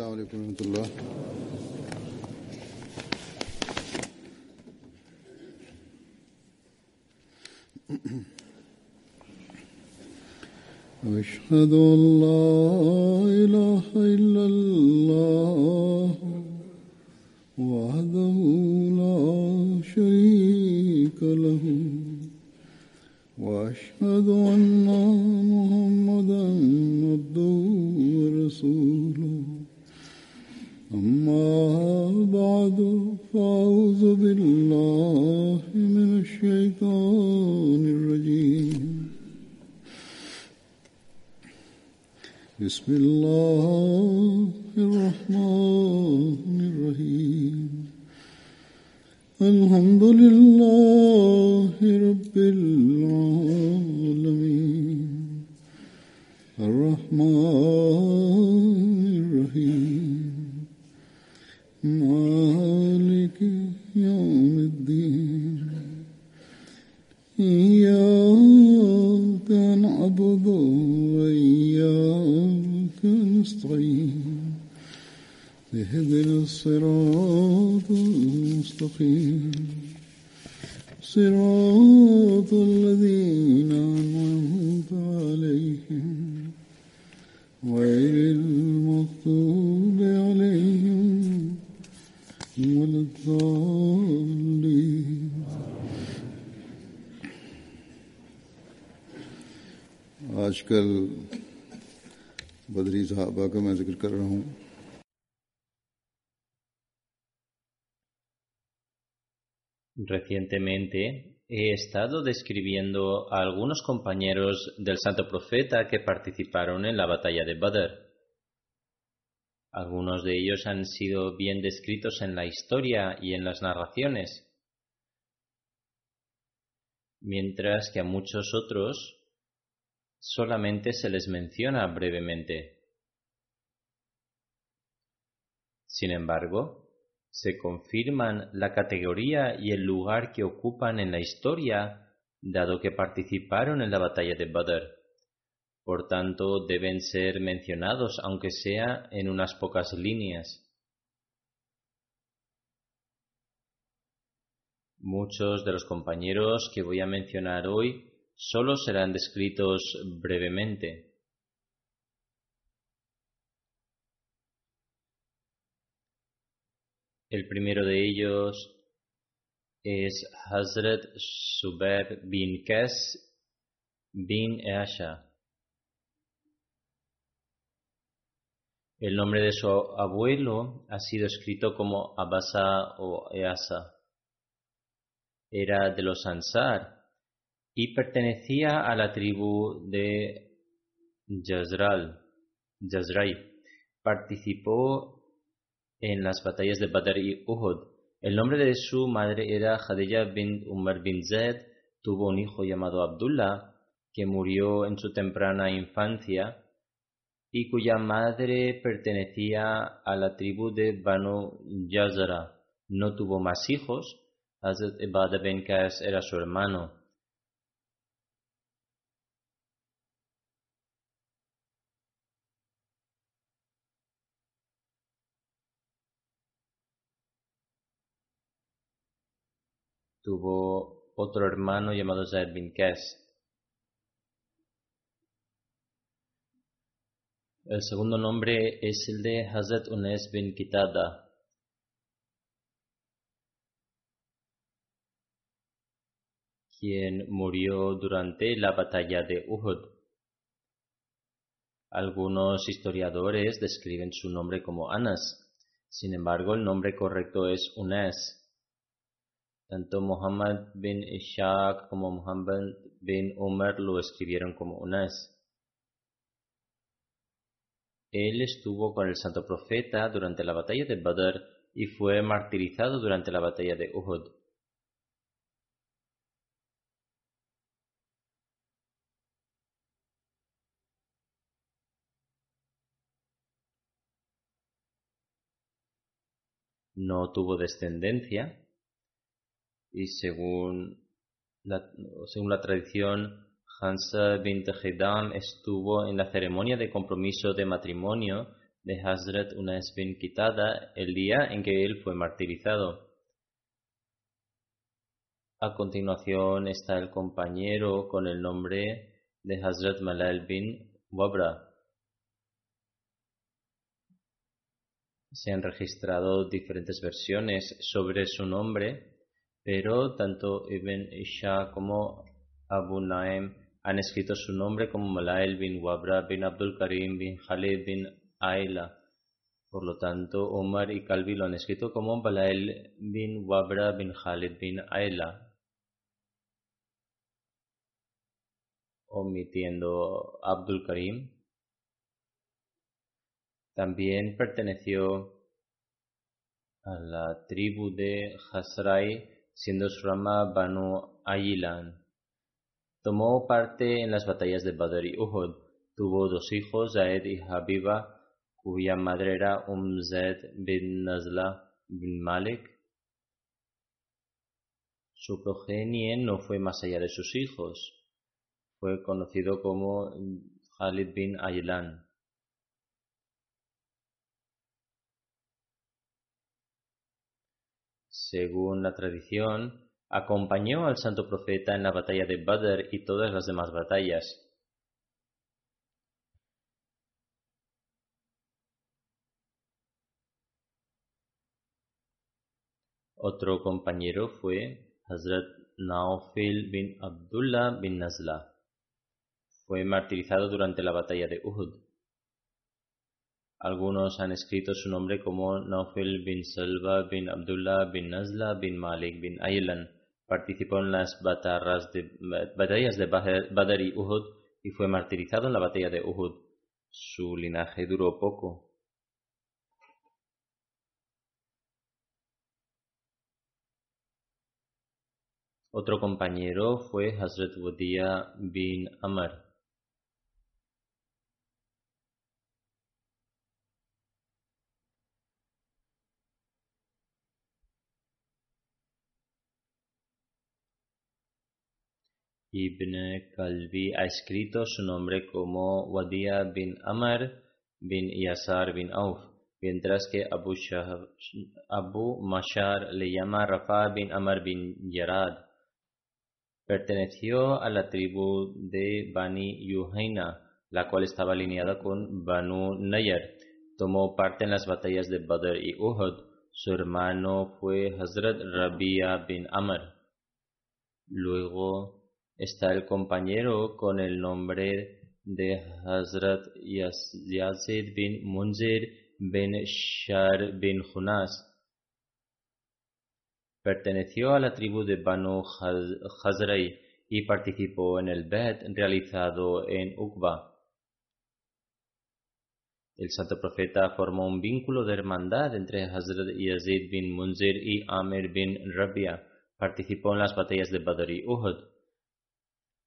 السلام عليكم ورحمة الله. أشهد أن لا إله إلا الله बदरी साहबा का मैं जिक्र कर रहा हूँ Recientemente he estado describiendo a algunos compañeros del Santo Profeta que participaron en la batalla de Badr. Algunos de ellos han sido bien descritos en la historia y en las narraciones, mientras que a muchos otros solamente se les menciona brevemente. Sin embargo, se confirman la categoría y el lugar que ocupan en la historia, dado que participaron en la batalla de Badr. Por tanto, deben ser mencionados, aunque sea en unas pocas líneas. Muchos de los compañeros que voy a mencionar hoy solo serán descritos brevemente. El primero de ellos es Hazrat Subair bin Qas bin Asha. El nombre de su abuelo ha sido escrito como Abasa o Easa. Era de los Ansar y pertenecía a la tribu de Jazral. Jazrai. Participó en las batallas de Badr y Uhud. El nombre de su madre era Khadija bin Umar bin Zaid. Tuvo un hijo llamado Abdullah, que murió en su temprana infancia y cuya madre pertenecía a la tribu de Banu Yazara. No tuvo más hijos. Hazrat Ibada bin Qas era su hermano. Tuvo otro hermano llamado Zaid bin. El segundo nombre es el de Hazrat Unes bin Kitada. quien murió durante la batalla de Uhud. Algunos historiadores describen su nombre como Anas. Sin embargo, el nombre correcto es Unes. Tanto Muhammad bin Ishaq como Muhammad bin Umar lo escribieron como Unas. Él estuvo con el santo profeta durante la batalla de Badr y fue martirizado durante la batalla de Uhud. No tuvo descendencia y según la, tradición Hansa bint Hidam estuvo en la ceremonia de compromiso de matrimonio de Hazrat Unais bin quitada el día en que él fue martirizado. A continuación está el compañero con el nombre de Hazrat Malal bin Wabra. Se han registrado diferentes versiones sobre su nombre, pero tanto Ibn Isha como Abu Naim han escrito su nombre como Malal bin Wabra bin Abdul Karim bin Khalid bin Aila. Por lo tanto, Omar y Calvi lo han escrito como Malael bin Wabra bin Khalid bin Aila. omitiendo Abdul Karim. También perteneció a la tribu de Hasrai, siendo su rama Banu Ayilan. Tomó parte en las batallas de Badr y Uhud. Tuvo dos hijos, Zaed y Habiba, cuya madre era Umzed bin Nazla bin Malik. Su progenie no fue más allá de sus hijos fue conocido como Khalid bin Aylan. Según la tradición, acompañó al santo profeta en la batalla de Badr y todas las demás batallas. Otro compañero fue Hazrat Naufil bin Abdullah bin Nazla. Fue martirizado durante la batalla de Uhud. Algunos han escrito su nombre como Naufil bin Salva bin Abdullah bin Nazla bin Malik bin Aylan. Participó en las batallas de Badr y Uhud y fue martirizado en la batalla de Uhud. Su linaje duró poco. Otro compañero fue Hazrat Wadia bin Amr. Ibn Kalbi ha escrito su nombre como Wadia bin Amr bin Yasar bin Auf, mientras que Abu, Abu Mashar le llama Rafa bin Amr bin Yarad. Perteneció a la tribu de Bani Yuhaina, la cual estaba alineada con Banu Nayar. Tomó parte en las batallas de Badr y Uhud. Su hermano fue Hazrat Rabia bin Amr. Luego está el compañero con el nombre de Hazrat Yazid bin Munzir bin Shar bin Hunas. Perteneció a la tribu de Banu Hazrai y participó en el Bet realizado en Uqba. El santo profeta formó un vínculo de hermandad entre Hazrat Yazid bin Munzir y Amir bin Rabia. Participó en las batallas de Badr y Uhud.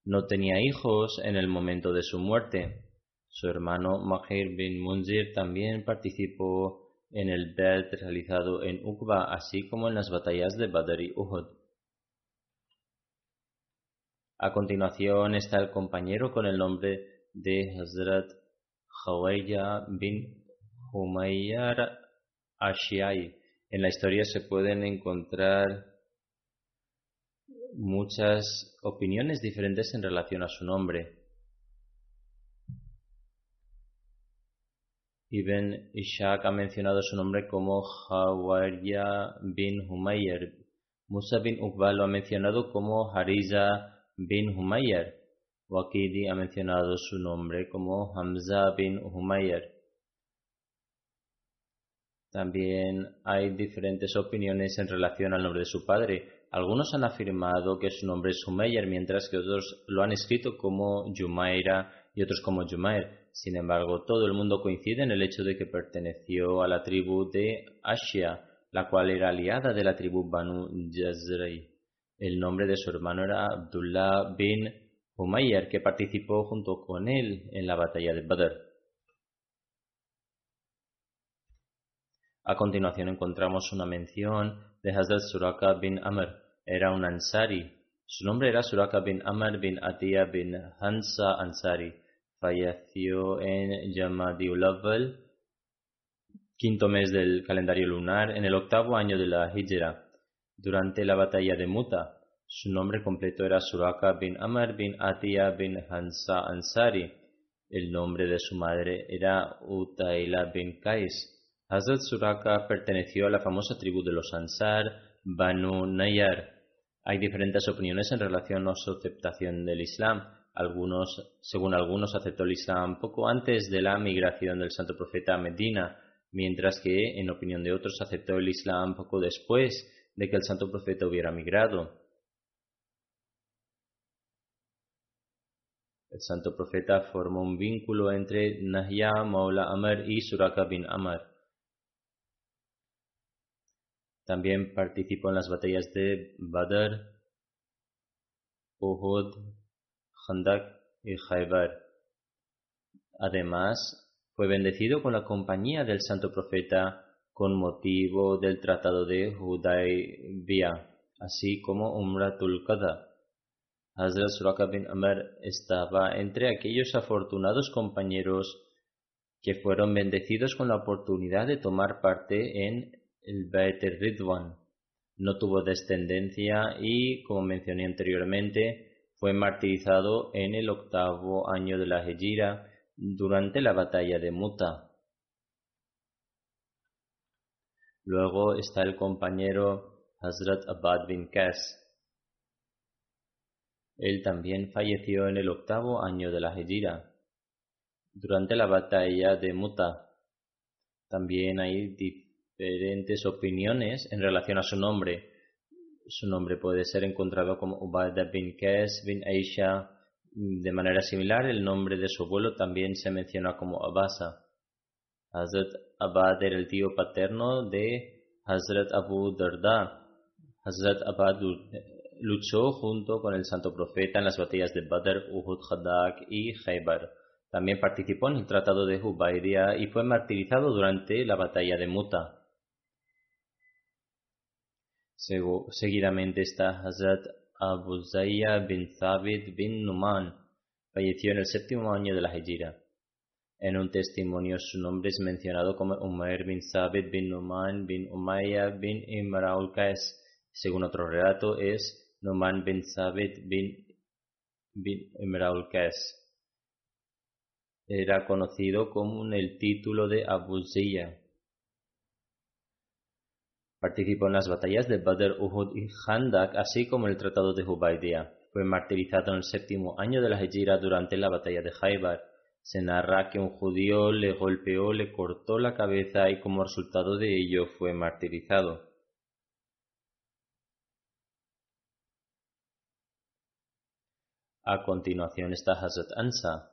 No tenía hijos en el momento de su muerte. Su hermano Mahir bin Munzir también participó en el Belt realizado en Uqba, así como en las batallas de Badr y Uhud. A continuación está el compañero con el nombre de Hazrat Khawayya bin Humayyar Ashiai. En la historia se pueden encontrar muchas opiniones diferentes en relación a su nombre. Ibn Ishaq ha mencionado su nombre como Hawarya bin Humayr. Musa bin Uqbal lo ha mencionado como Hariza bin Humayr. Waqidi ha mencionado su nombre como Hamza bin Humayr. También hay diferentes opiniones en relación al nombre de su padre. Algunos han afirmado que su nombre es Humayr, mientras que otros lo han escrito como Jumaira y otros como Jumair. Sin embargo, todo el mundo coincide en el hecho de que perteneció a la tribu de Ashia, la cual era aliada de la tribu Banu Jazrei. El nombre de su hermano era Abdullah bin Humayr, que participó junto con él en la batalla de Badr. A continuación encontramos una mención de Hazrat Suraka bin Amr, era un ansari. Su nombre era Suraka bin Amr bin Atiyah bin Hansa Ansari. Falleció en Jamadiul quinto mes del calendario lunar, en el octavo año de la Hijra, durante la batalla de Muta. Su nombre completo era Suraka bin Amr bin Atiya bin Hansa Ansari. El nombre de su madre era Utaila bin Kais. Hazrat Suraka perteneció a la famosa tribu de los Ansar, Banu Nayar. Hay diferentes opiniones en relación a su aceptación del Islam. Algunos, según algunos, aceptó el Islam poco antes de la migración del santo profeta a Medina, mientras que, en opinión de otros, aceptó el Islam poco después de que el santo profeta hubiera migrado. El santo profeta formó un vínculo entre Nahya Maula Amr y Suraka bin Amr. También participó en las batallas de Badr, Uhud, Khandak y Khaybar. Además, fue bendecido con la compañía del santo profeta con motivo del tratado de Hudaybiyah, así como Umratul Qadha. Hazrat Suraka bin Amr estaba entre aquellos afortunados compañeros que fueron bendecidos con la oportunidad de tomar parte en el Beit Ridwan. No tuvo descendencia y, como mencioné anteriormente, fue martirizado en el octavo año de la Hejira durante la batalla de Muta. Luego está el compañero Hazrat Abad bin Qas, él también falleció en el octavo año de la Hejira, durante la batalla de Muta. También hay diferentes opiniones en relación a su nombre. Su nombre puede ser encontrado como Ubadah bin Qais bin Aisha. De manera similar, el nombre de su abuelo también se menciona como Abasa. Hazrat Abad era el tío paterno de Hazrat Abu Darda. Hazrat Abad luchó junto con el santo profeta en las batallas de Badr, Uhud, Khadak y Khaybar. También participó en el tratado de Hubaydia y fue martirizado durante la batalla de Muta. Seguidamente está Hazrat Abu Zayya bin Thabit bin Numan. Falleció en el séptimo año de la Hejira. En un testimonio su nombre es mencionado como Umair bin Thabit bin Numan bin Umayya bin Imraul Qais. Según otro relato es Numan bin Sabit bin, bin Era conocido con el título de Abu Ziyya. Participó en las batallas de Badr, Uhud y Khandak, así como en el Tratado de Hubaydia. Fue martirizado en el séptimo año de la Hejira durante la batalla de Khaybar. Se narra que un judío le golpeó, le cortó la cabeza y como resultado de ello fue martirizado. A continuación está Hazrat Ansa.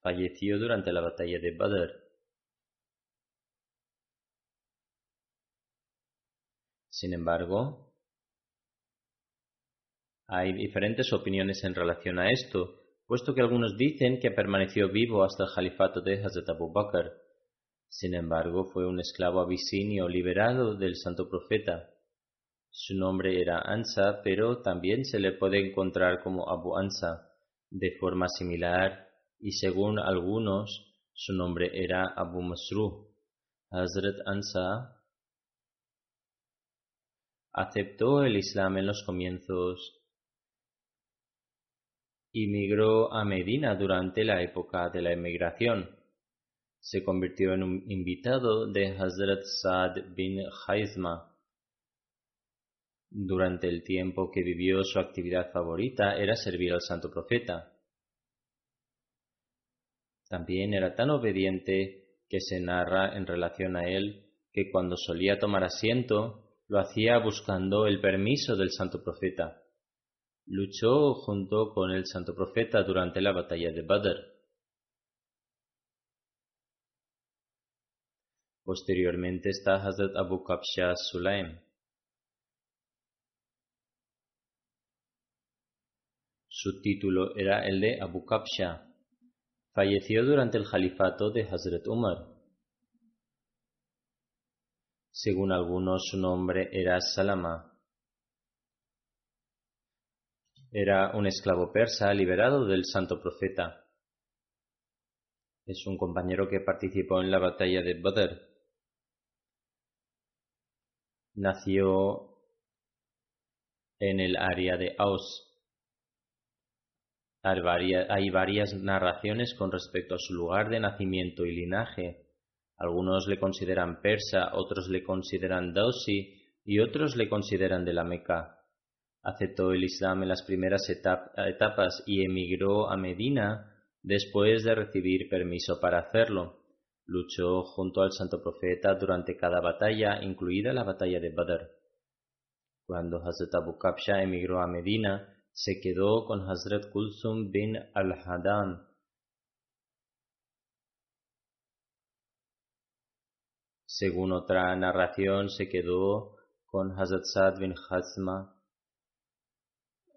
Falleció durante la batalla de Badr. Sin embargo, hay diferentes opiniones en relación a esto, puesto que algunos dicen que permaneció vivo hasta el califato de Hazrat Abu Bakr. Sin embargo, fue un esclavo abisinio liberado del santo profeta. Su nombre era Ansa, pero también se le puede encontrar como Abu Ansa, de forma similar, y según algunos, su nombre era Abu Masru. Hazrat Ansa aceptó el Islam en los comienzos y migró a Medina durante la época de la emigración. Se convirtió en un invitado de Hazrat Saad bin Haizma durante el tiempo que vivió su actividad favorita era servir al santo profeta. También era tan obediente que se narra en relación a él que cuando solía tomar asiento lo hacía buscando el permiso del santo profeta. Luchó junto con el santo profeta durante la batalla de Badr. Posteriormente está Hazrat Abu Kabsha Sulaim, Su título era el de Abu Kabsha. Falleció durante el califato de Hazrat Umar. Según algunos, su nombre era Salama. Era un esclavo persa liberado del santo profeta. es un compañero que participó en la batalla de Badr. Nació en el área de Aus. Hay varias narraciones con respecto a su lugar de nacimiento y linaje. Algunos le consideran persa, otros le consideran dausi y otros le consideran de la Meca. Aceptó el Islam en las primeras etapas y emigró a Medina después de recibir permiso para hacerlo. Luchó junto al santo profeta durante cada batalla, incluida la batalla de Badr. Cuando Hazrat Abu Kabsha emigró a Medina, se quedó con Hazrat Kulsum bin al-Hadan. Según otra narración, se quedó con Hazrat Saad bin Hazma.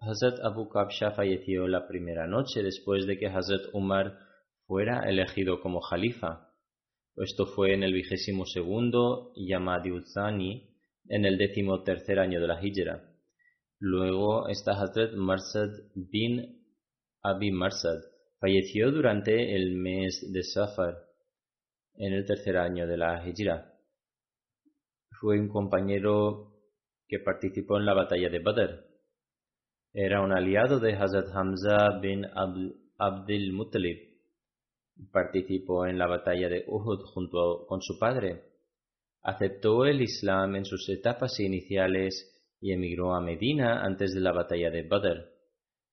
Hazrat Abu Kabsha falleció la primera noche después de que Hazrat Umar fuera elegido como jalifa. Esto fue en el vigésimo segundo Yamadi en el décimo tercer año de la Hijra. Luego está Hazrat Marsad bin Abi Marsad. Falleció durante el mes de Safar, en el tercer año de la Hijra. Fue un compañero que participó en la batalla de Badr. Era un aliado de Hazrat Hamza bin Abdul Muttalib. Participó en la batalla de Uhud junto con su padre. Aceptó el Islam en sus etapas iniciales y emigró a Medina antes de la batalla de Badr.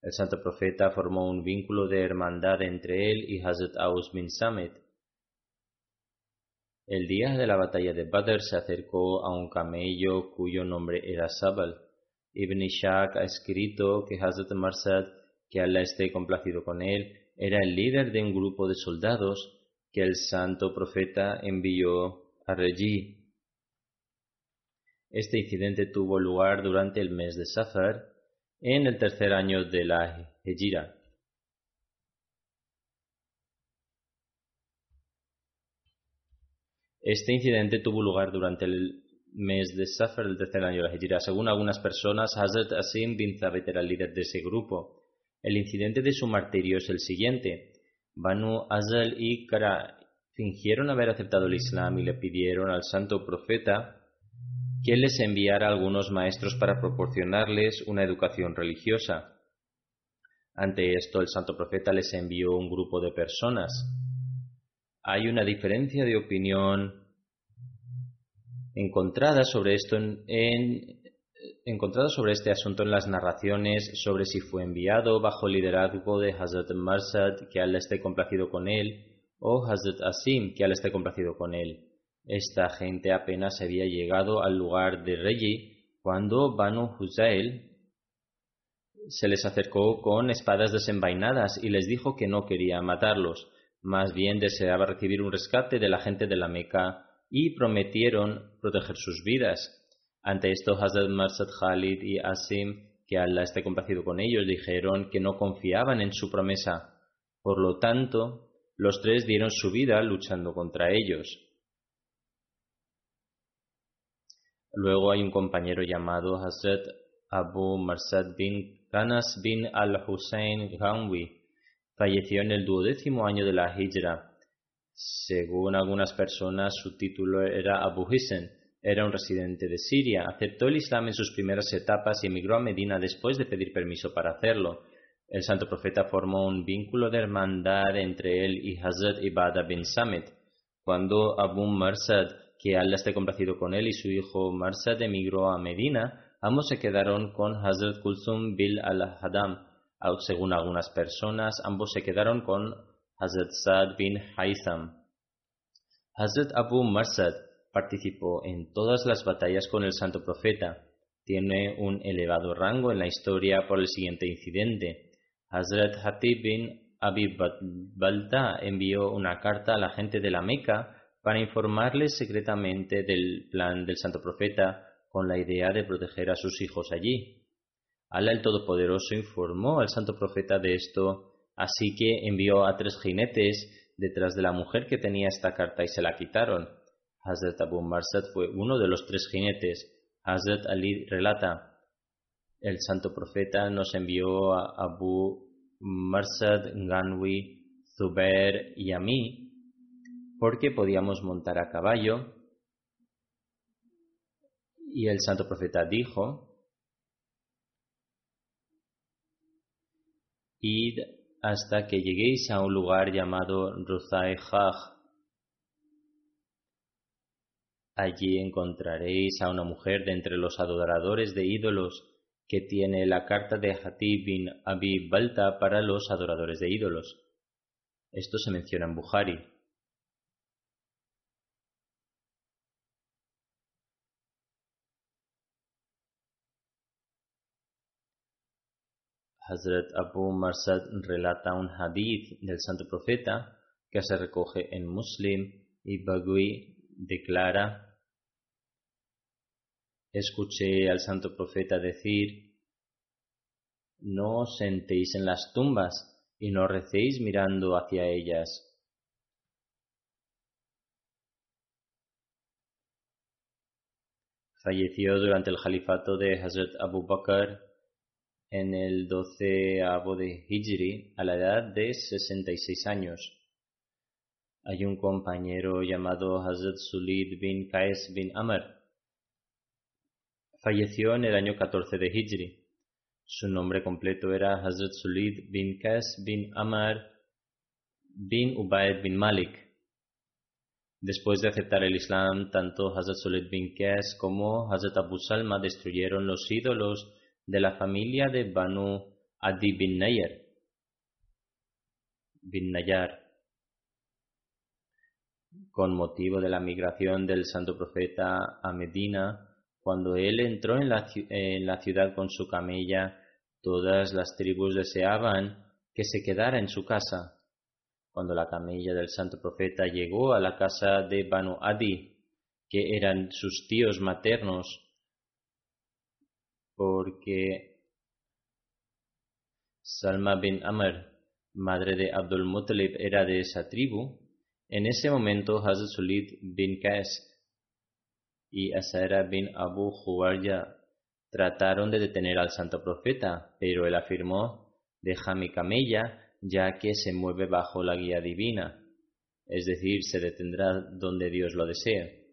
El santo profeta formó un vínculo de hermandad entre él y Hazrat Aus bin Samit. El día de la batalla de Badr se acercó a un camello cuyo nombre era Sabal. Ibn Ishaq ha escrito que Hazrat Marsad, que Allah esté complacido con él, era el líder de un grupo de soldados que el santo profeta envió a Reji. Este incidente tuvo lugar durante el mes de Safar, en el tercer año de la Hejira. Este incidente tuvo lugar durante el mes de Safar del tercer año de la Hijra. Según algunas personas, Hazrat Asim bin Zabet era el líder de ese grupo. El incidente de su martirio es el siguiente. Banu Azal y Kara fingieron haber aceptado el Islam y le pidieron al santo profeta que les enviara algunos maestros para proporcionarles una educación religiosa. Ante esto, el santo profeta les envió un grupo de personas hay una diferencia de opinión encontrada sobre esto en, sobre este asunto en las narraciones sobre si fue enviado bajo el liderazgo de Hazrat Marsad, que Allah esté complacido con él, o Hazrat Asim, que Allah esté complacido con él. Esta gente apenas había llegado al lugar de Reyi cuando Banu Huzail se les acercó con espadas desenvainadas y les dijo que no quería matarlos, más bien deseaba recibir un rescate de la gente de la Meca y prometieron proteger sus vidas. Ante esto, Hazrat Marsad Khalid y Asim, que Allah esté complacido con ellos, dijeron que no confiaban en su promesa. Por lo tanto, los tres dieron su vida luchando contra ellos. Luego hay un compañero llamado Hazrat Abu Marsad bin Kanas bin al-Hussein Ghanwi, Falleció en el duodécimo año de la Hijra. Según algunas personas, su título era Abu Hissen. Era un residente de Siria. Aceptó el Islam en sus primeras etapas y emigró a Medina después de pedir permiso para hacerlo. El santo profeta formó un vínculo de hermandad entre él y Hazrat Ibada bin Samit. Cuando Abu Marsad, que Allah esté complacido con él, y su hijo Marsad emigró a Medina, ambos se quedaron con Hazrat Kulsum bil al-Hadam, según algunas personas, ambos se quedaron con Hazrat Saad bin Haytham. Hazrat Abu Marsad participó en todas las batallas con el santo profeta. Tiene un elevado rango en la historia por el siguiente incidente. Hazrat Hatib bin Abi Balta envió una carta a la gente de la Meca para informarles secretamente del plan del santo profeta con la idea de proteger a sus hijos allí. Alá el Todopoderoso informó al santo profeta de esto, así que envió a tres jinetes detrás de la mujer que tenía esta carta y se la quitaron. Hazrat Abu Marsad fue uno de los tres jinetes. Hazrat Ali relata, el santo profeta nos envió a Abu Marsad, Ganwi, Zubair y a mí porque podíamos montar a caballo. Y el santo profeta dijo, id hasta que lleguéis a un lugar llamado Ruzai. Allí encontraréis a una mujer de entre los adoradores de ídolos que tiene la carta de Hatib bin Abi Balta para los adoradores de ídolos. Esto se menciona en Bukhari. Hazrat Abu Marsad relata un hadith del santo profeta que se recoge en Muslim y Bagui declara escuché al santo profeta decir, no os sentéis en las tumbas y no recéis mirando hacia ellas. Falleció durante el califato de Hazrat Abu Bakr en el 12 de Hijri a la edad de 66 años. Hay un compañero llamado Hazrat Sulid bin Qais bin Amr Falleció en el año 14 de Hijri. Su nombre completo era Hazrat Sulid bin Qas bin Amar bin Ubaid bin Malik. Después de aceptar el Islam, tanto Hazrat Sulid bin Qas como Hazrat Abu Salma destruyeron los ídolos de la familia de Banu Adi bin Nayar. Bin Nayar. Con motivo de la migración del santo profeta a Medina, cuando él entró en la, ciudad con su camella, todas las tribus deseaban que se quedara en su casa. Cuando la camella del santo profeta llegó a la casa de Banu Adi, que eran sus tíos maternos, porque Salma bin Amr, madre de Abdul Muttalib, era de esa tribu, en ese momento Hazrat Sulid bin Qais y Asara bin Abu Juwarya trataron de detener al santo profeta, pero él afirmó, deja mi camella, ya que se mueve bajo la guía divina, es decir, se detendrá donde Dios lo desee.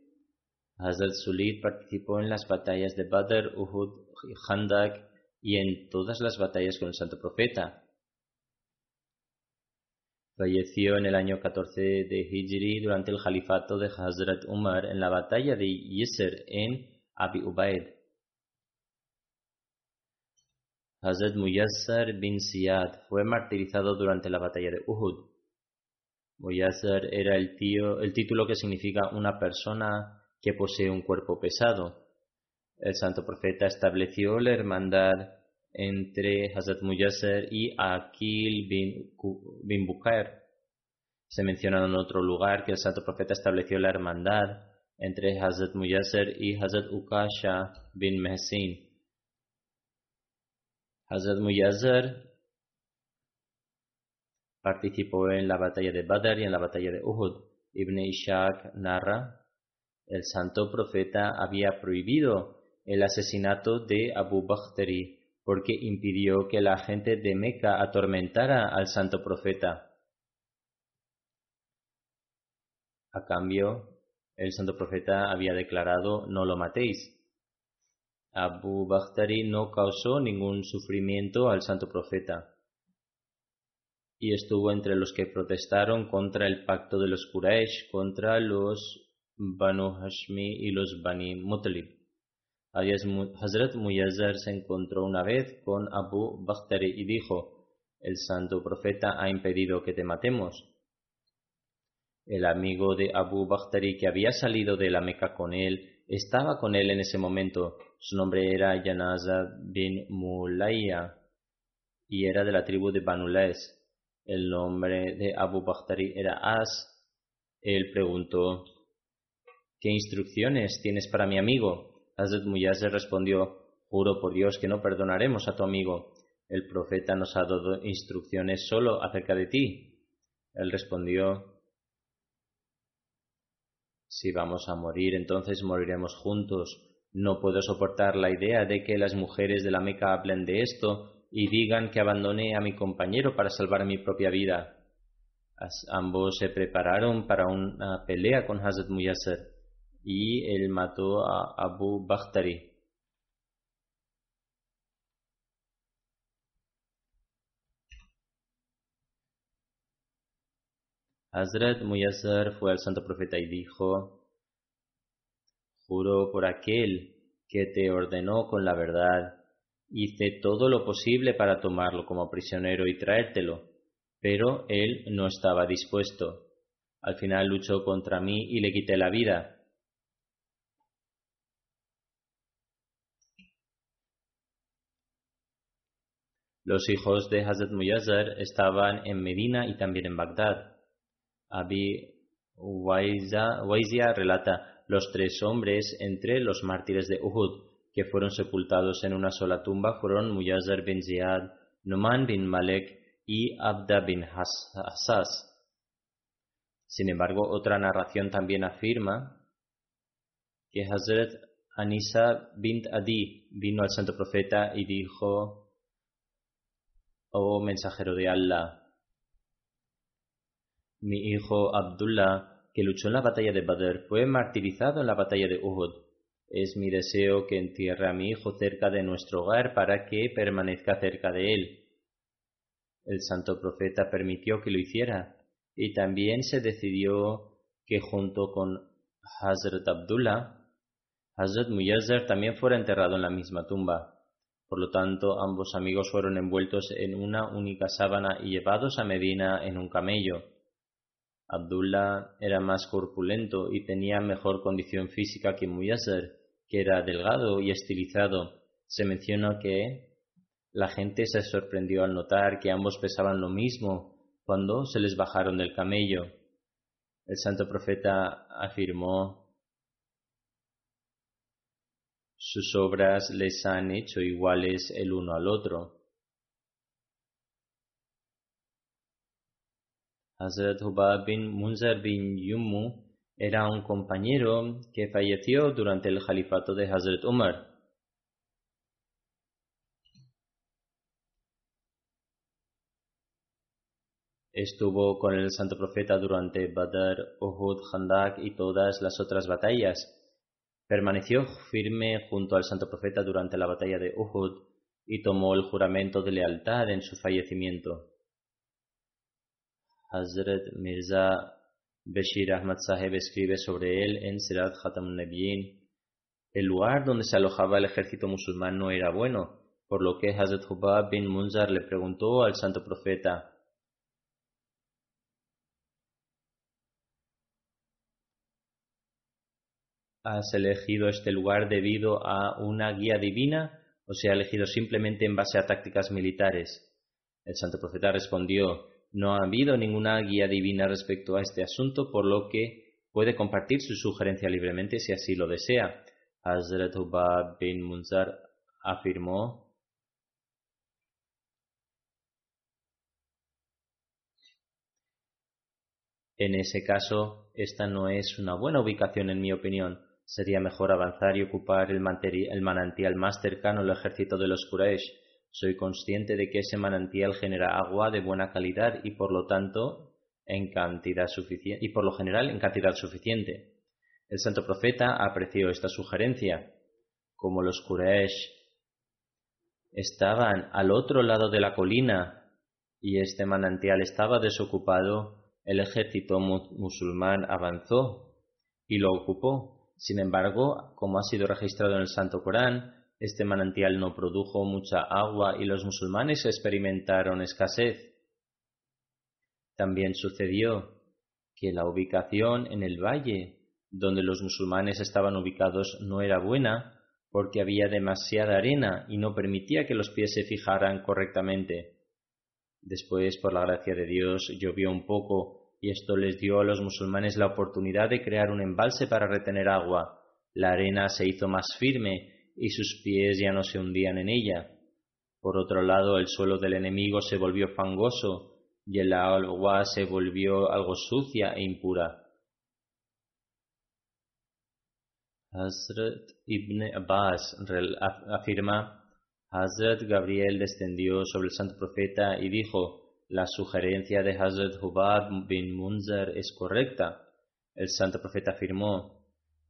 Hazrat Sulid participó en las batallas de Badr, Uhud, Y en todas las batallas con el santo profeta. Falleció en el año 14 de Hijri durante el califato de Hazrat Umar en la batalla de Yisr en Abi Ubaid. Hazrat Muyassar bin Ziyad fue martirizado durante la batalla de Uhud. Muyassar era el, tío, el título que significa una persona que posee un cuerpo pesado. El santo profeta estableció la hermandad entre Hazrat Muyassar y Akil bin, bin Bukair. Se menciona en otro lugar que el santo profeta estableció la hermandad entre Hazrat Muyassar y Hazrat Ukasha bin Mehsin. Hazrat Muyassar participó en la batalla de Badr y en la batalla de Uhud. Ibn Ishaq narra, el santo profeta había prohibido el asesinato de Abu Bakhtari porque impidió que la gente de Meca atormentara al santo profeta. A cambio, el santo profeta había declarado no lo matéis. Abu Bakhtari no causó ningún sufrimiento al santo profeta y estuvo entre los que protestaron contra el pacto de los Quraysh, contra los Banu Hashmi y los Bani Mutalib. Hazrat Muyazzar se encontró una vez con Abu Bakhtari y dijo, el santo profeta ha impedido que te matemos. El amigo de Abu Bakhtari que había salido de la Meca con él estaba con él en ese momento. Su nombre era Yanaza bin Mulayya y era de la tribu de Banulés. El nombre de Abu Bakhtari era As. Él preguntó, ¿qué instrucciones tienes para mi amigo? Hazrat Muyasser respondió, Juro por Dios que no perdonaremos a tu amigo. El profeta nos ha dado instrucciones solo acerca de ti. Él respondió, Si vamos a morir, entonces moriremos juntos. No puedo soportar la idea de que las mujeres de la Meca hablen de esto y digan que abandoné a mi compañero para salvar mi propia vida. Ambos se prepararon para una pelea con Hazrat Muyassar y él mató a Abu Bakhtari. Hazrat Muyassar fue al santo profeta y dijo, Juro por aquel que te ordenó con la verdad, hice todo lo posible para tomarlo como prisionero y traértelo, pero él no estaba dispuesto. Al final luchó contra mí y le quité la vida. Los hijos de Hazrat Muyazzar estaban en Medina y también en Bagdad. Abi Waizia relata los tres hombres entre los mártires de Uhud que fueron sepultados en una sola tumba fueron Muyazzar bin Ziyad, Numan bin Malek y Abda bin Has- Hassas. Sin embargo, otra narración también afirma que Hazrat Anisa bint Adi vino al santo profeta y dijo, Oh mensajero de Allah, mi hijo Abdullah, que luchó en la batalla de Badr, fue martirizado en la batalla de Uhud. Es mi deseo que entierre a mi hijo cerca de nuestro hogar para que permanezca cerca de él. El santo profeta permitió que lo hiciera y también se decidió que junto con Hazrat Abdullah, Hazrat Muyazzar también fuera enterrado en la misma tumba. Por lo tanto, ambos amigos fueron envueltos en una única sábana y llevados a Medina en un camello. Abdullah era más corpulento y tenía mejor condición física que Muyazzar, que era delgado y estilizado. Se menciona que la gente se sorprendió al notar que ambos pesaban lo mismo cuando se les bajaron del camello. El santo profeta afirmó sus obras les han hecho iguales el uno al otro. Hazrat Hubab bin Munzar bin Yummu era un compañero que falleció durante el califato de Hazrat Umar. Estuvo con el santo profeta durante Badr, Uhud, Khandak y todas las otras batallas. Permaneció firme junto al santo profeta durante la batalla de Uhud y tomó el juramento de lealtad en su fallecimiento. Hazrat Mirza Bashir Ahmad Saheb escribe sobre él en Sirat Khatam Nabiyin. El lugar donde se alojaba el ejército musulmán no era bueno, por lo que Hazrat Hubab bin Munzar le preguntó al santo profeta, ¿Has elegido este lugar debido a una guía divina o se ha elegido simplemente en base a tácticas militares? El santo profeta respondió, no ha habido ninguna guía divina respecto a este asunto, por lo que puede compartir su sugerencia libremente si así lo desea. Hazrat Hubab bin Munzar afirmó, En ese caso, esta no es una buena ubicación en mi opinión. Sería mejor avanzar y ocupar el, manantial más cercano al ejército de los Quraysh. Soy consciente de que ese manantial genera agua de buena calidad y por lo tanto en cantidad suficiente y por lo general en cantidad suficiente. El santo profeta apreció esta sugerencia. Como los Quraysh estaban al otro lado de la colina y este manantial estaba desocupado, el ejército musulmán avanzó y lo ocupó. Sin embargo, como ha sido registrado en el Santo Corán, este manantial no produjo mucha agua y los musulmanes experimentaron escasez. También sucedió que la ubicación en el valle donde los musulmanes estaban ubicados no era buena porque había demasiada arena y no permitía que los pies se fijaran correctamente. Después, por la gracia de Dios, llovió un poco y esto les dio a los musulmanes la oportunidad de crear un embalse para retener agua. La arena se hizo más firme y sus pies ya no se hundían en ella. Por otro lado, el suelo del enemigo se volvió fangoso y el agua se volvió algo sucia e impura. Hazrat Ibn Abbas afirma Hazrat Gabriel descendió sobre el santo profeta y dijo la sugerencia de Hazrat Hubab bin Munzar es correcta. El santo profeta afirmó,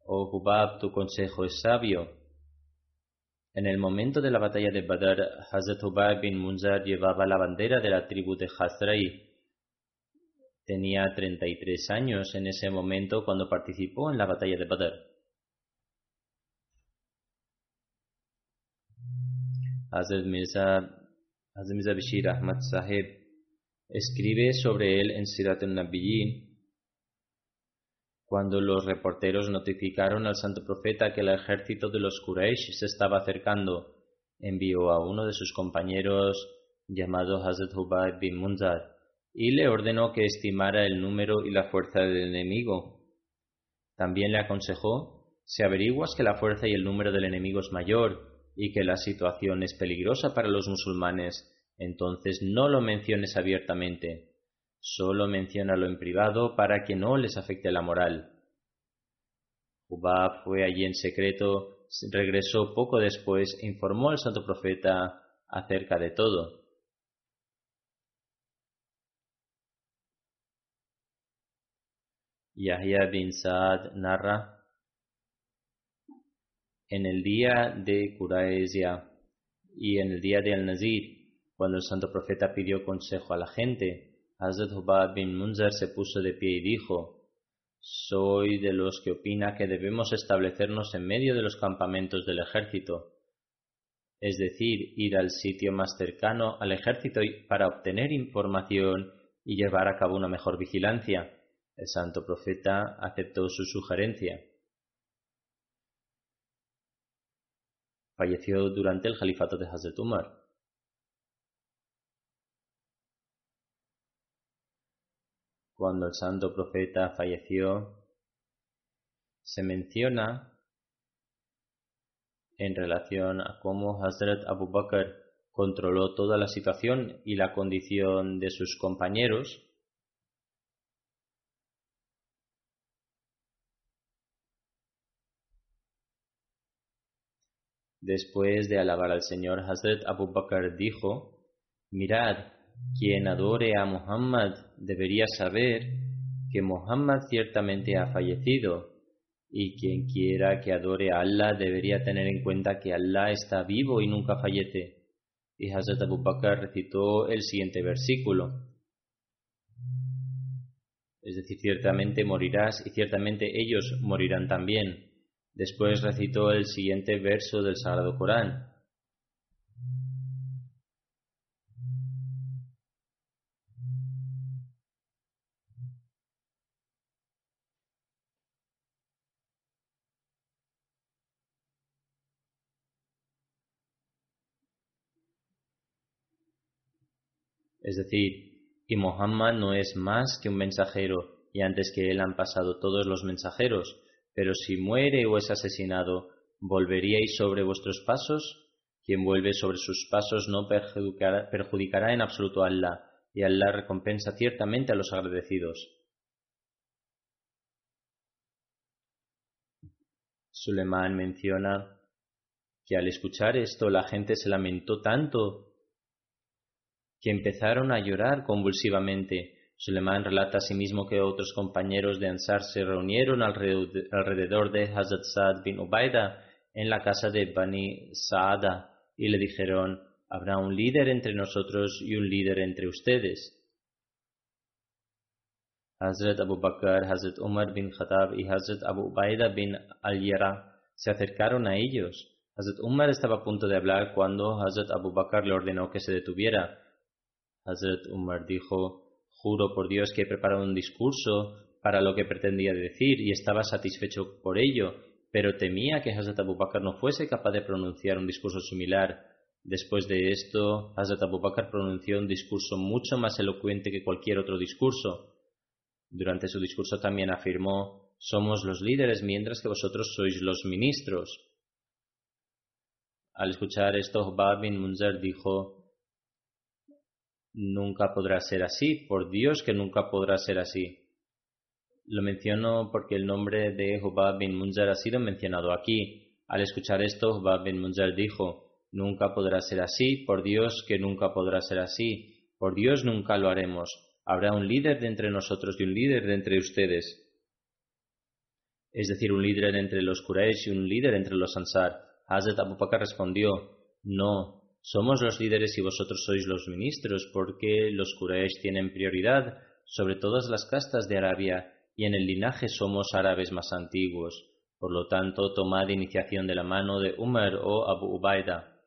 Oh Hubab, tu consejo es sabio. En el momento de la batalla de Badr, Hazrat Hubab bin Munzar llevaba la bandera de la tribu de Hazrai. Tenía 33 años en ese momento cuando participó en la batalla de Badr. Hazrat Mirza, Hazrat Mirza Ahmad Sahib escribe sobre él en Sirat al-Nabiyyin cuando los reporteros notificaron al santo profeta que el ejército de los Quraysh se estaba acercando, envió a uno de sus compañeros llamado Hazrat Hubayb bin Munzar y le ordenó que estimara el número y la fuerza del enemigo. También le aconsejó, si averiguas que la fuerza y el número del enemigo es mayor y que la situación es peligrosa para los musulmanes, entonces no lo menciones abiertamente. Solo menciónalo en privado para que no les afecte la moral. Jubab fue allí en secreto, regresó poco después e informó al santo profeta acerca de todo. Yahya bin Saad narra en el día de Quraisia y en el día de Al-Nazir, cuando el santo profeta pidió consejo a la gente, Hazrat Hubab bin Munzar se puso de pie y dijo, Soy de los que opina que debemos establecernos en medio de los campamentos del ejército, es decir, ir al sitio más cercano al ejército para obtener información y llevar a cabo una mejor vigilancia. El santo profeta aceptó su sugerencia. Falleció durante el califato de Hazrat Umar. Cuando el santo profeta falleció, se menciona en relación a cómo Hazrat Abu Bakr controló toda la situación y la condición de sus compañeros. Después de alabar al Señor, Hazrat Abu Bakr dijo, Mirad, quien adore a Muhammad debería saber que Muhammad ciertamente ha fallecido, y quien quiera que adore a Allah debería tener en cuenta que Allah está vivo y nunca fallece. Y Hazrat Abu Bakr recitó el siguiente versículo. Es decir, ciertamente morirás y ciertamente ellos morirán también. Después recitó el siguiente verso del Sagrado Corán. Es decir, y Muhammad no es más que un mensajero, y antes que él han pasado todos los mensajeros, pero si muere o es asesinado, ¿volveríais sobre vuestros pasos? Quien vuelve sobre sus pasos no perjudicará, en absoluto a Allah, y Allah recompensa ciertamente a los agradecidos. Suleiman menciona que al escuchar esto la gente se lamentó tanto que empezaron a llorar convulsivamente Suleiman relata asimismo que otros compañeros de Ansar se reunieron alrededor de Hazrat Saad bin Ubaida en la casa de Bani Saada y le dijeron, habrá un líder entre nosotros y un líder entre ustedes. Hazrat Abu Bakr, Hazrat Umar bin Khattab y Hazrat Abu Ubaida bin Al-Yara se acercaron a ellos. Hazrat Umar estaba a punto de hablar cuando Hazrat Abu Bakr le ordenó que se detuviera. Hazrat Umar dijo, Juro por Dios que he preparado un discurso para lo que pretendía decir y estaba satisfecho por ello, pero temía que Hazrat Abu Bakr no fuese capaz de pronunciar un discurso similar. Después de esto, Hazrat Abu Bakr pronunció un discurso mucho más elocuente que cualquier otro discurso. Durante su discurso también afirmó, somos los líderes mientras que vosotros sois los ministros. Al escuchar esto, Bab bin Munzer dijo, Nunca podrá ser así, por Dios que nunca podrá ser así. Lo menciono porque el nombre de Hubab bin Munzar ha sido mencionado aquí. Al escuchar esto, Hubab bin Munzar dijo, Nunca podrá ser así, por Dios que nunca podrá ser así. Por Dios nunca lo haremos. Habrá un líder de entre nosotros y un líder de entre ustedes. Es decir, un líder entre los Quraysh y un líder entre los Ansar. Hazrat Abu Bakr respondió, no, somos los líderes y vosotros sois los ministros, porque los Quraysh tienen prioridad sobre todas las castas de Arabia y en el linaje somos árabes más antiguos. Por lo tanto, tomad iniciación de la mano de Umar o Abu Ubaida.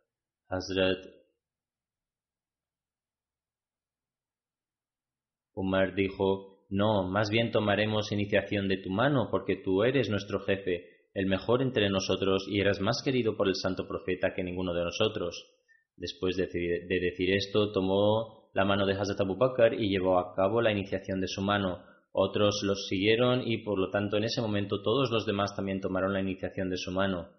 Hazrat Umar dijo, No, más bien tomaremos iniciación de tu mano, porque tú eres nuestro jefe, el mejor entre nosotros, y eras más querido por el santo profeta que ninguno de nosotros. Después de, decir esto, tomó la mano de Hazrat Abu Bakr y llevó a cabo la iniciación de su mano. Otros los siguieron y por lo tanto en ese momento todos los demás también tomaron la iniciación de su mano.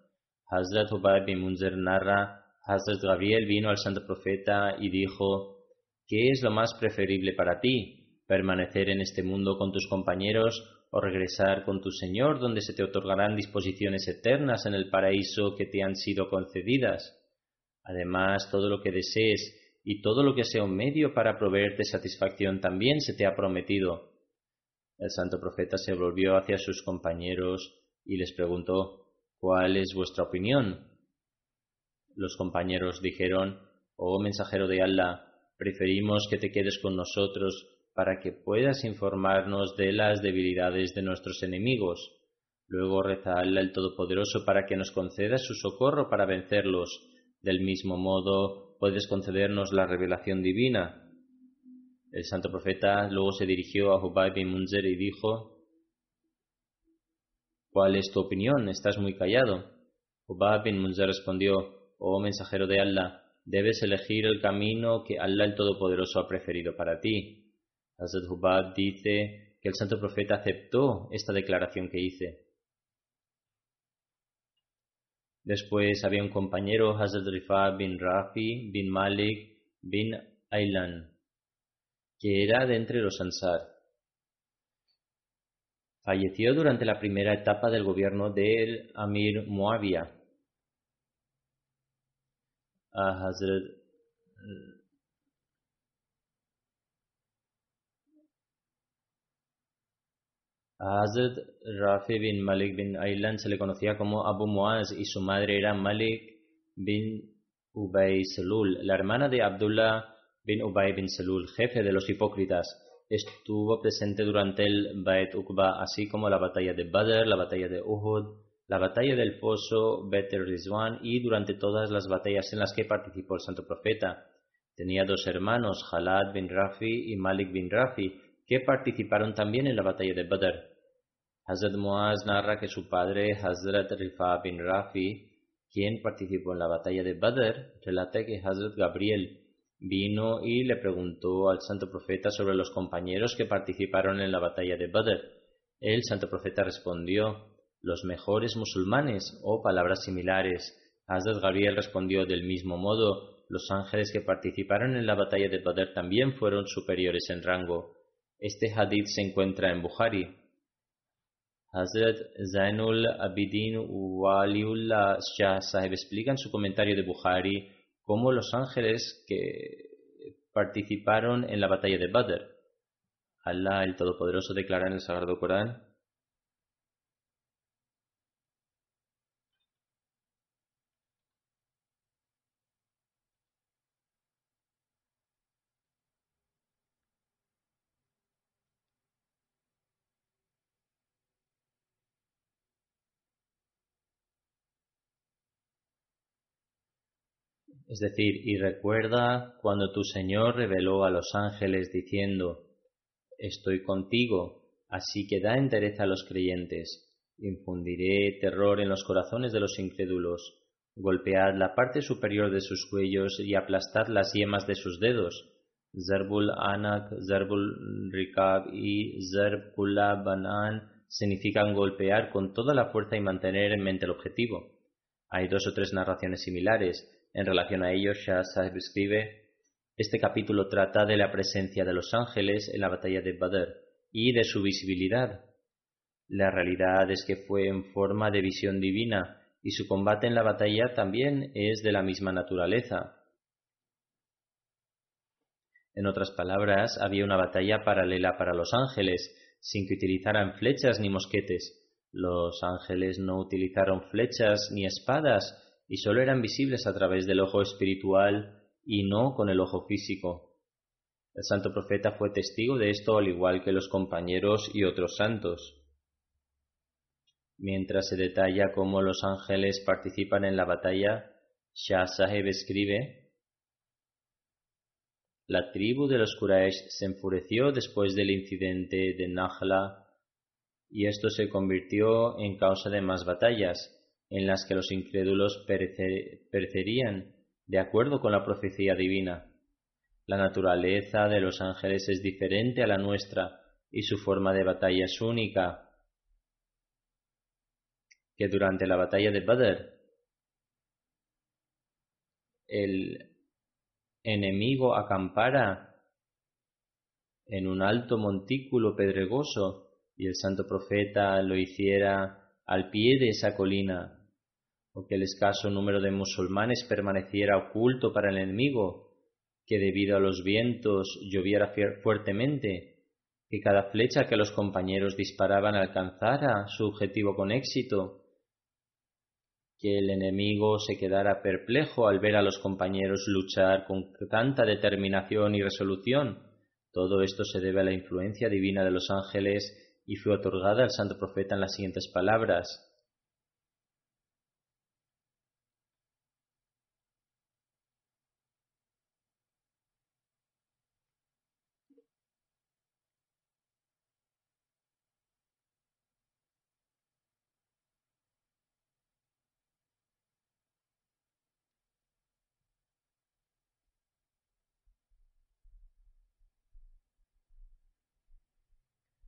Hazrat Ubay bin Munzer narra, Hazrat Gabriel vino al santo profeta y dijo, ¿qué es lo más preferible para ti? permanecer en este mundo con tus compañeros o regresar con tu Señor donde se te otorgarán disposiciones eternas en el paraíso que te han sido concedidas. Además, todo lo que desees y todo lo que sea un medio para proveerte satisfacción también se te ha prometido. El santo profeta se volvió hacia sus compañeros y les preguntó ¿Cuál es vuestra opinión? Los compañeros dijeron Oh mensajero de Allah, preferimos que te quedes con nosotros para que puedas informarnos de las debilidades de nuestros enemigos. Luego reza Allah el Todopoderoso para que nos conceda su socorro para vencerlos. Del mismo modo, puedes concedernos la revelación divina. El santo profeta luego se dirigió a Hubay bin Munzer y dijo, ¿Cuál es tu opinión? Estás muy callado. Hubay bin Munzer respondió, Oh mensajero de Allah, debes elegir el camino que Allah el Todopoderoso ha preferido para ti. Hazrat Hubab dice que el santo profeta aceptó esta declaración que hice. Después había un compañero, Hazrat Rifa bin Rafi bin Malik bin Aylan, que era de entre los Ansar. Falleció durante la primera etapa del gobierno del Amir Muawiyah. Hazrat A Rafi bin Malik bin Aylan se le conocía como Abu Muaz y su madre era Malik bin Ubay Selul, la hermana de Abdullah bin Ubay bin Selul, jefe de los hipócritas. Estuvo presente durante el Bait Uqba, así como la batalla de Badr, la batalla de Uhud, la batalla del pozo Bet Rizwan y durante todas las batallas en las que participó el santo profeta. Tenía dos hermanos, Jalad bin Rafi y Malik bin Rafi, que participaron también en la batalla de Badr. Hazrat Muaz narra que su padre, Hazrat Rifa bin Rafi, quien participó en la batalla de Badr, relata que Hazrat Gabriel vino y le preguntó al santo profeta sobre los compañeros que participaron en la batalla de Badr. El santo profeta respondió, los mejores musulmanes o palabras similares. Hazrat Gabriel respondió del mismo modo, los ángeles que participaron en la batalla de Badr también fueron superiores en rango. Este hadith se encuentra en Bukhari. Hazrat Zainul Abidin Waliullah Shah Sahib explica en su comentario de Bukhari cómo los ángeles que participaron en la batalla de Badr. Allah el Todopoderoso declara en el Sagrado Corán Es decir, y recuerda cuando tu Señor reveló a los ángeles diciendo, Estoy contigo, así que da entereza a los creyentes, infundiré terror en los corazones de los incrédulos, golpead la parte superior de sus cuellos y aplastad las yemas de sus dedos. Zerbul Anak, Zerbul Rikab y Zerb Banan significan golpear con toda la fuerza y mantener en mente el objetivo. Hay dos o tres narraciones similares, en relación a ello, Shah Sahib escribe, este capítulo trata de la presencia de los ángeles en la batalla de Badr y de su visibilidad. La realidad es que fue en forma de visión divina y su combate en la batalla también es de la misma naturaleza. En otras palabras, había una batalla paralela para los ángeles, sin que utilizaran flechas ni mosquetes. Los ángeles no utilizaron flechas ni espadas y solo eran visibles a través del ojo espiritual y no con el ojo físico. El santo profeta fue testigo de esto al igual que los compañeros y otros santos. Mientras se detalla cómo los ángeles participan en la batalla, Shah Sahib escribe La tribu de los Quraysh se enfureció después del incidente de Nahla y esto se convirtió en causa de más batallas, en las que los incrédulos perecerían de acuerdo con la profecía divina. La naturaleza de los ángeles es diferente a la nuestra y su forma de batalla es única que durante la batalla de Badr el enemigo acampara en un alto montículo pedregoso y el santo profeta lo hiciera al pie de esa colina, que el escaso número de musulmanes permaneciera oculto para el enemigo, que debido a los vientos lloviera fuertemente, que cada flecha que los compañeros disparaban alcanzara su objetivo con éxito, que el enemigo se quedara perplejo al ver a los compañeros luchar con tanta determinación y resolución. Todo esto se debe a la influencia divina de los ángeles y fue otorgada al santo profeta en las siguientes palabras.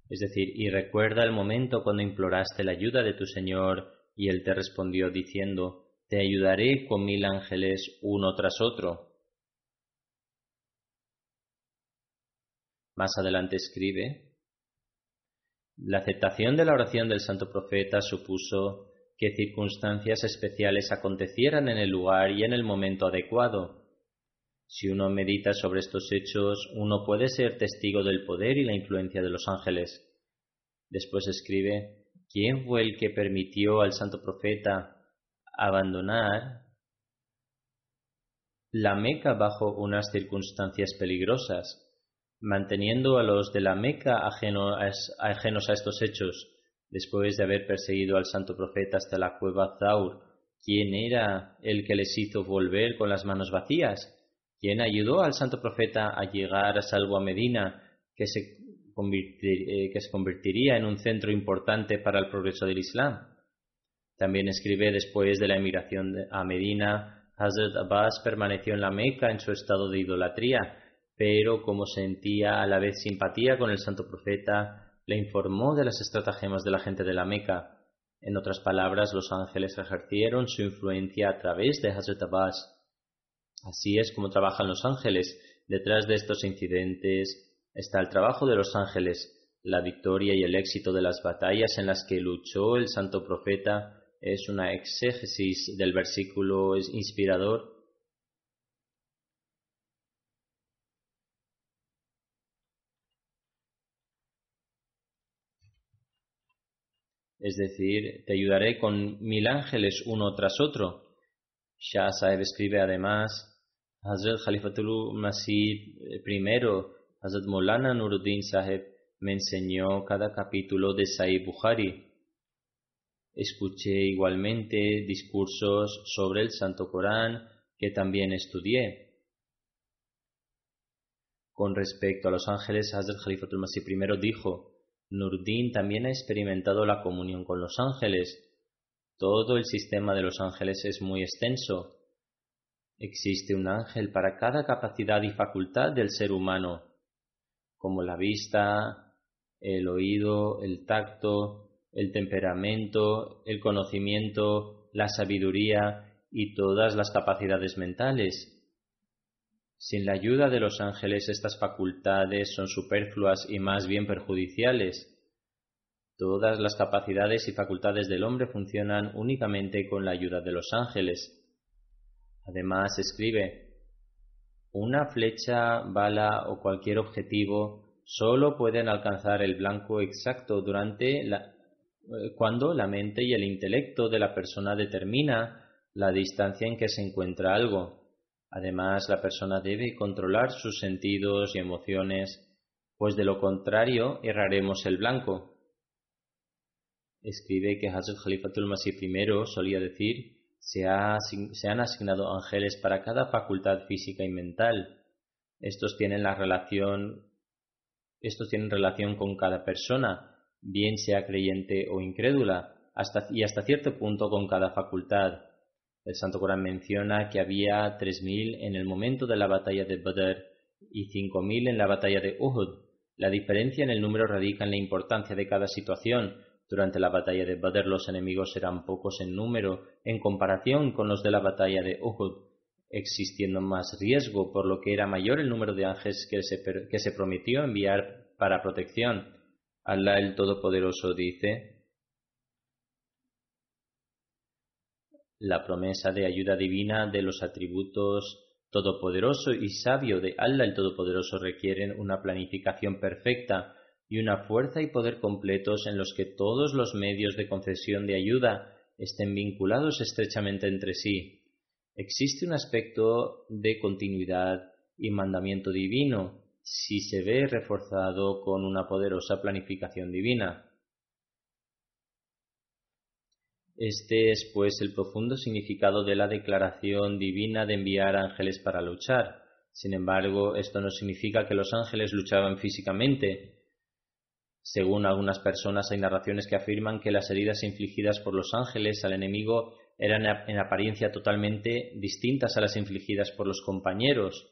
Es decir, y recuerda el momento cuando imploraste la ayuda de tu Señor y Él te respondió diciendo, Te ayudaré con mil ángeles uno tras otro. Más adelante escribe, La aceptación de la oración del Santo Profeta supuso que circunstancias especiales acontecieran en el lugar y en el momento adecuado. Si uno medita sobre estos hechos, uno puede ser testigo del poder y la influencia de los ángeles. Después escribe, ¿quién fue el que permitió al santo profeta abandonar la Meca bajo unas circunstancias peligrosas, manteniendo a los de la Meca ajenos a estos hechos, después de haber perseguido al santo profeta hasta la cueva Zaur? ¿Quién era el que les hizo volver con las manos vacías? ¿Quién ayudó al santo profeta a llegar a salvo a Medina, que se, eh, que se convertiría en un centro importante para el progreso del Islam? También escribe después de la emigración a Medina, Hazrat Abbas permaneció en la Meca en su estado de idolatría, pero como sentía a la vez simpatía con el santo profeta, le informó de las estratagemas de la gente de la Meca. En otras palabras, los ángeles ejercieron su influencia a través de Hazrat Abbas. Así es como trabajan los ángeles. Detrás de estos incidentes está el trabajo de los ángeles. La victoria y el éxito de las batallas en las que luchó el santo profeta es una exégesis del versículo inspirador. Es decir, te ayudaré con mil ángeles uno tras otro. Shah escribe además, Hazrat Khalifatul Masih I, Hazrat Molana Nuruddin Sahib, me enseñó cada capítulo de Sahih Bukhari. Escuché igualmente discursos sobre el Santo Corán que también estudié. Con respecto a los ángeles, Hazrat Khalifatul Masih I dijo, Nuruddin también ha experimentado la comunión con los ángeles. Todo el sistema de los ángeles es muy extenso Existe un ángel para cada capacidad y facultad del ser humano, como la vista, el oído, el tacto, el temperamento, el conocimiento, la sabiduría y todas las capacidades mentales. Sin la ayuda de los ángeles estas facultades son superfluas y más bien perjudiciales. Todas las capacidades y facultades del hombre funcionan únicamente con la ayuda de los ángeles. Además escribe, Una flecha, bala o cualquier objetivo solo pueden alcanzar el blanco exacto durante la, eh, cuando la mente y el intelecto de la persona determina la distancia en que se encuentra algo. Además, la persona debe controlar sus sentidos y emociones, pues de lo contrario erraremos el blanco. Escribe que Hazrat Khalifatul Masih I solía decir se, han asignado ángeles para cada facultad física y mental. Estos tienen la relación, estos tienen relación con cada persona, bien sea creyente o incrédula, hasta, y hasta cierto punto con cada facultad. El Santo Corán menciona que había tres mil en el momento de la batalla de Badr y cinco mil en la batalla de Uhud. La diferencia en el número radica en la importancia de cada situación, durante la batalla de Badr los enemigos eran pocos en número en comparación con los de la batalla de Uhud, existiendo más riesgo, por lo que era mayor el número de ángeles que se, que se prometió enviar para protección. Allah el Todopoderoso dice, la promesa de ayuda divina de los atributos todopoderoso y sabio de Allah el Todopoderoso requieren una planificación perfecta y una fuerza y poder completos en los que todos los medios de concesión de ayuda estén vinculados estrechamente entre sí. Existe un aspecto de continuidad y mandamiento divino si se ve reforzado con una poderosa planificación divina. Este es, pues, el profundo significado de la declaración divina de enviar ángeles para luchar. Sin embargo, esto no significa que los ángeles luchaban físicamente, según algunas personas, hay narraciones que afirman que las heridas infligidas por los ángeles al enemigo eran en apariencia totalmente distintas a las infligidas por los compañeros.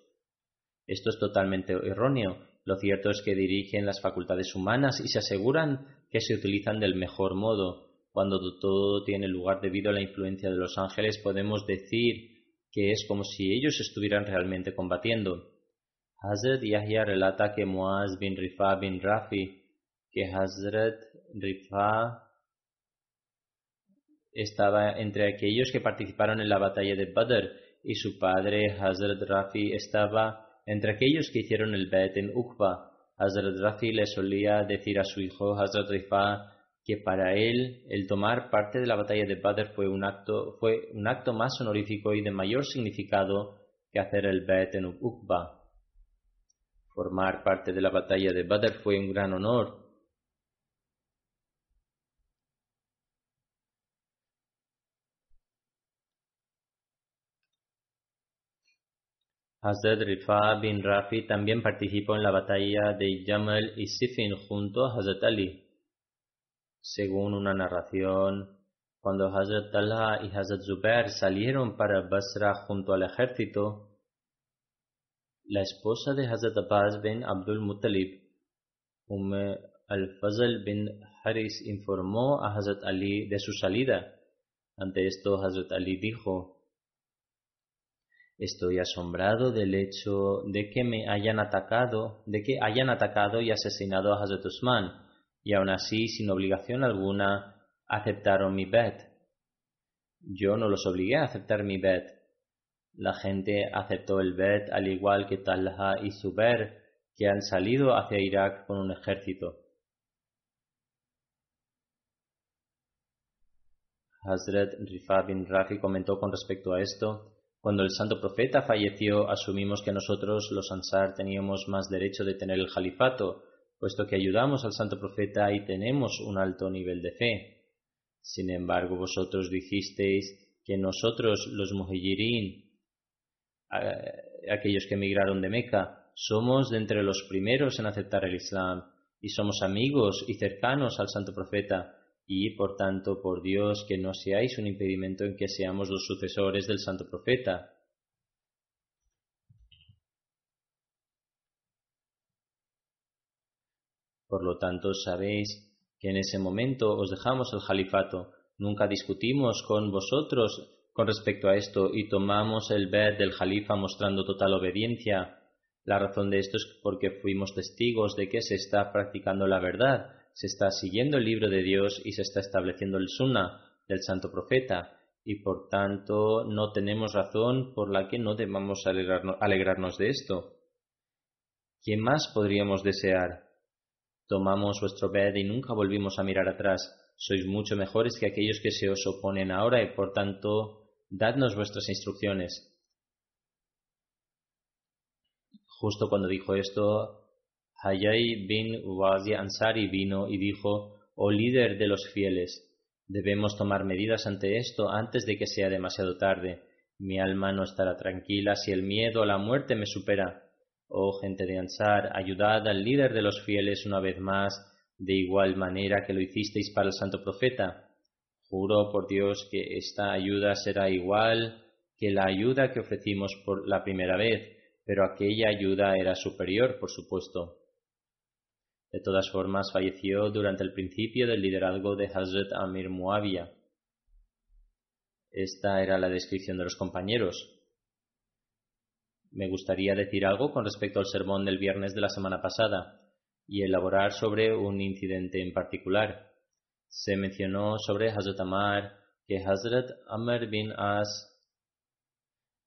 Esto es totalmente erróneo. Lo cierto es que dirigen las facultades humanas y se aseguran que se utilizan del mejor modo. Cuando todo tiene lugar debido a la influencia de los ángeles, podemos decir que es como si ellos estuvieran realmente combatiendo. Hazrat Yahya relata que Muaz bin Rifa bin Rafi que Hazrat Rifa estaba entre aquellos que participaron en la batalla de Badr y su padre Hazrat Rafi estaba entre aquellos que hicieron el Bet en Uqba. Hazrat Rafi le solía decir a su hijo Hazrat Rifa que para él el tomar parte de la batalla de Badr fue un acto, fue un acto más honorífico y de mayor significado que hacer el Bet en Uqba. Formar parte de la batalla de Badr fue un gran honor Hazrat Rifa bin Rafi también participó en la batalla de Jamal y Sifin junto a Hazrat Ali. Según una narración, cuando Hazrat Talha y Hazrat Zubair salieron para Basra junto al ejército, la esposa de Hazrat Abbas bin Abdul Muttalib, Umm al-Fazl bin Haris, informó a Hazrat Ali de su salida. Ante esto, Hazrat Ali dijo, Estoy asombrado del hecho de que me hayan atacado, de que hayan atacado y asesinado a Hazrat Usman, y aún así, sin obligación alguna, aceptaron mi bet. Yo no los obligué a aceptar mi bet. La gente aceptó el bet al igual que Talha y Zubair, que han salido hacia Irak con un ejército. Hazrat Rifa bin Rafi comentó con respecto a esto cuando el santo profeta falleció, asumimos que nosotros, los Ansar, teníamos más derecho de tener el califato, puesto que ayudamos al santo profeta y tenemos un alto nivel de fe. Sin embargo, vosotros dijisteis que nosotros, los muhajirin, aquellos que emigraron de Meca, somos de entre los primeros en aceptar el Islam y somos amigos y cercanos al santo profeta y por tanto por Dios que no seáis un impedimento en que seamos los sucesores del santo profeta. Por lo tanto, sabéis que en ese momento os dejamos el califato, nunca discutimos con vosotros con respecto a esto y tomamos el ver del califa mostrando total obediencia. La razón de esto es porque fuimos testigos de que se está practicando la verdad se está siguiendo el libro de Dios y se está estableciendo el sunnah del santo profeta, y por tanto no tenemos razón por la que no debamos alegrarnos, de esto. ¿Qué más podríamos desear? Tomamos vuestro bed y nunca volvimos a mirar atrás. Sois mucho mejores que aquellos que se os oponen ahora y por tanto dadnos vuestras instrucciones. Justo cuando dijo esto, Hayay bin Uwazi Ansari vino y dijo, Oh líder de los fieles, Debemos tomar medidas ante esto antes de que sea demasiado tarde. Mi alma no estará tranquila si el miedo a la muerte me supera. Oh gente de Ansar, ayudad al líder de los fieles una vez más, de igual manera que lo hicisteis para el santo profeta. Juro por Dios que esta ayuda será igual que la ayuda que ofrecimos por la primera vez, pero aquella ayuda era superior, por supuesto. De todas formas, falleció durante el principio del liderazgo de Hazrat Amir Muawiyah. Esta era la descripción de los compañeros. Me gustaría decir algo con respecto al sermón del viernes de la semana pasada y elaborar sobre un incidente en particular. Se mencionó sobre Hazrat Amar que Hazrat Amr bin As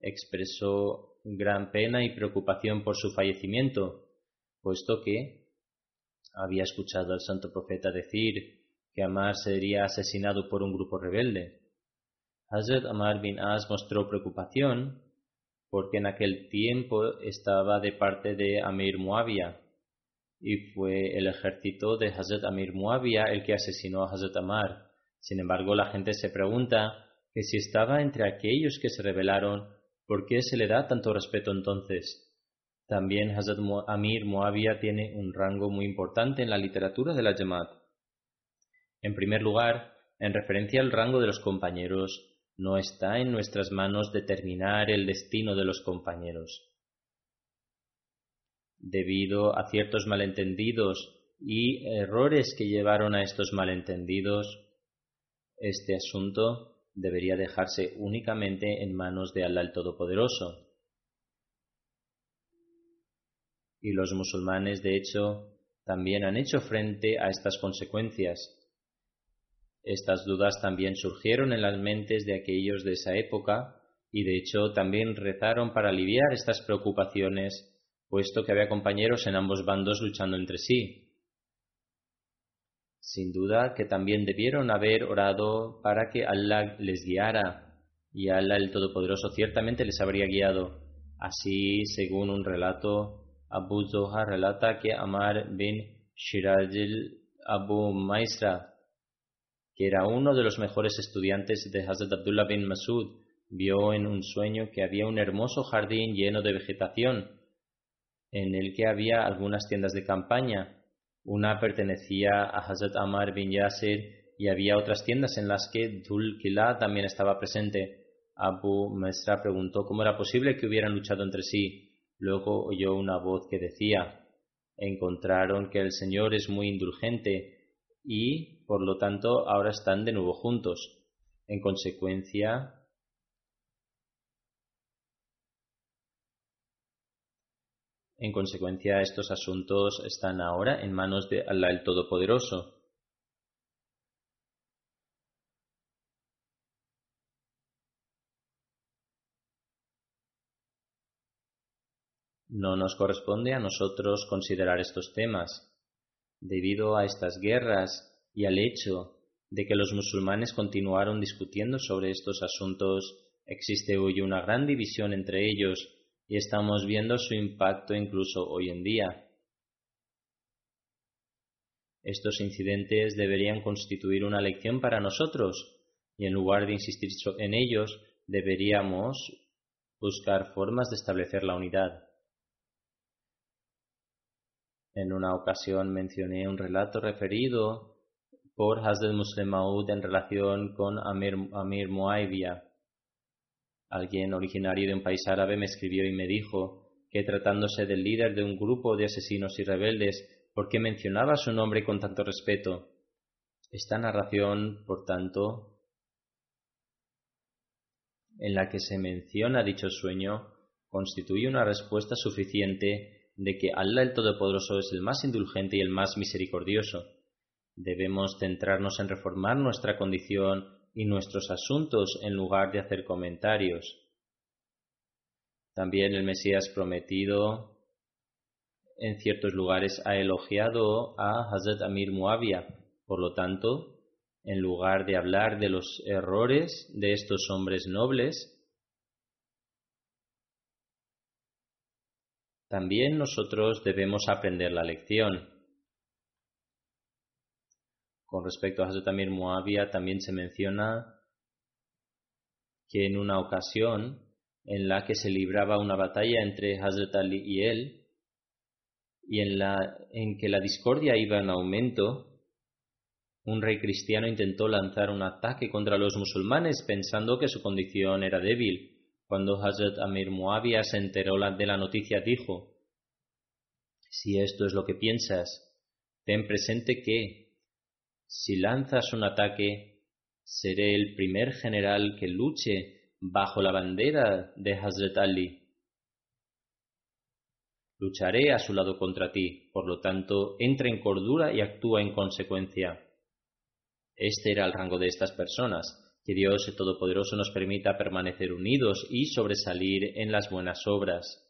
expresó gran pena y preocupación por su fallecimiento, puesto que había escuchado al santo profeta decir que Amar sería asesinado por un grupo rebelde. Hazrat Amar bin As mostró preocupación porque en aquel tiempo estaba de parte de Amir Muawiyah y fue el ejército de Hazrat Amir Muawiyah el que asesinó a Hazrat Amar. Sin embargo, la gente se pregunta que si estaba entre aquellos que se rebelaron, ¿por qué se le da tanto respeto entonces? También Hazrat Amir Muawiyah tiene un rango muy importante en la literatura de la Jamaat. En primer lugar, en referencia al rango de los compañeros, no está en nuestras manos determinar el destino de los compañeros. Debido a ciertos malentendidos y errores que llevaron a estos malentendidos, este asunto debería dejarse únicamente en manos de Allah el Todopoderoso. Y los musulmanes, de hecho, también han hecho frente a estas consecuencias. Estas dudas también surgieron en las mentes de aquellos de esa época y de hecho también rezaron para aliviar estas preocupaciones, puesto que había compañeros en ambos bandos luchando entre sí. Sin duda que también debieron haber orado para que Allah les guiara, y Allah el Todopoderoso ciertamente les habría guiado. Así, según un relato, Abu Zohar relata que Amar bin Shirajil Abu Maisra, que era uno de los mejores estudiantes de Hazrat Abdullah bin Masud, vio en un sueño que había un hermoso jardín lleno de vegetación, en el que había algunas tiendas de campaña. Una pertenecía a Hazrat Amar bin Yasir y había otras tiendas en las que Dhul Kila también estaba presente. Abu Maisra preguntó cómo era posible que hubieran luchado entre sí. Luego oyó una voz que decía, encontraron que el Señor es muy indulgente y, por lo tanto, ahora están de nuevo juntos. En consecuencia, en consecuencia, estos asuntos están ahora en manos de Allah el Todopoderoso. No nos corresponde a nosotros considerar estos temas. Debido a estas guerras y al hecho de que los musulmanes continuaron discutiendo sobre estos asuntos, existe hoy una gran división entre ellos y estamos viendo su impacto incluso hoy en día. Estos incidentes deberían constituir una lección para nosotros y en lugar de insistir en ellos deberíamos buscar formas de establecer la unidad. En una ocasión mencioné un relato referido por Hazrat Muslim Maud en relación con Amir, Amir Alguien originario de un país árabe me escribió y me dijo que tratándose del líder de un grupo de asesinos y rebeldes, ¿por qué mencionaba su nombre con tanto respeto? Esta narración, por tanto, en la que se menciona dicho sueño, constituye una respuesta suficiente de que Allah el Todopoderoso es el más indulgente y el más misericordioso. Debemos centrarnos en reformar nuestra condición y nuestros asuntos en lugar de hacer comentarios. También el Mesías prometido en ciertos lugares ha elogiado a Hazrat Amir Muawiyah. Por lo tanto, en lugar de hablar de los errores de estos hombres nobles, también nosotros debemos aprender la lección. Con respecto a Hazrat Amir Muawiyah también se menciona que en una ocasión en la que se libraba una batalla entre Hazrat Ali y él, y en, la, en que la discordia iba en aumento, un rey cristiano intentó lanzar un ataque contra los musulmanes pensando que su condición era débil. Cuando Hazrat Amir Muawiyah se enteró de la noticia dijo, si esto es lo que piensas, ten presente que, si lanzas un ataque, seré el primer general que luche bajo la bandera de Hazrat Ali. Lucharé a su lado contra ti, por lo tanto, entra en cordura y actúa en consecuencia. Este era el rango de estas personas. Que Dios Todopoderoso nos permita permanecer unidos y sobresalir en las buenas obras.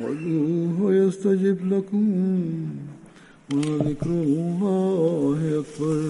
وادعوه يستجب لكم وذكر الله أكبر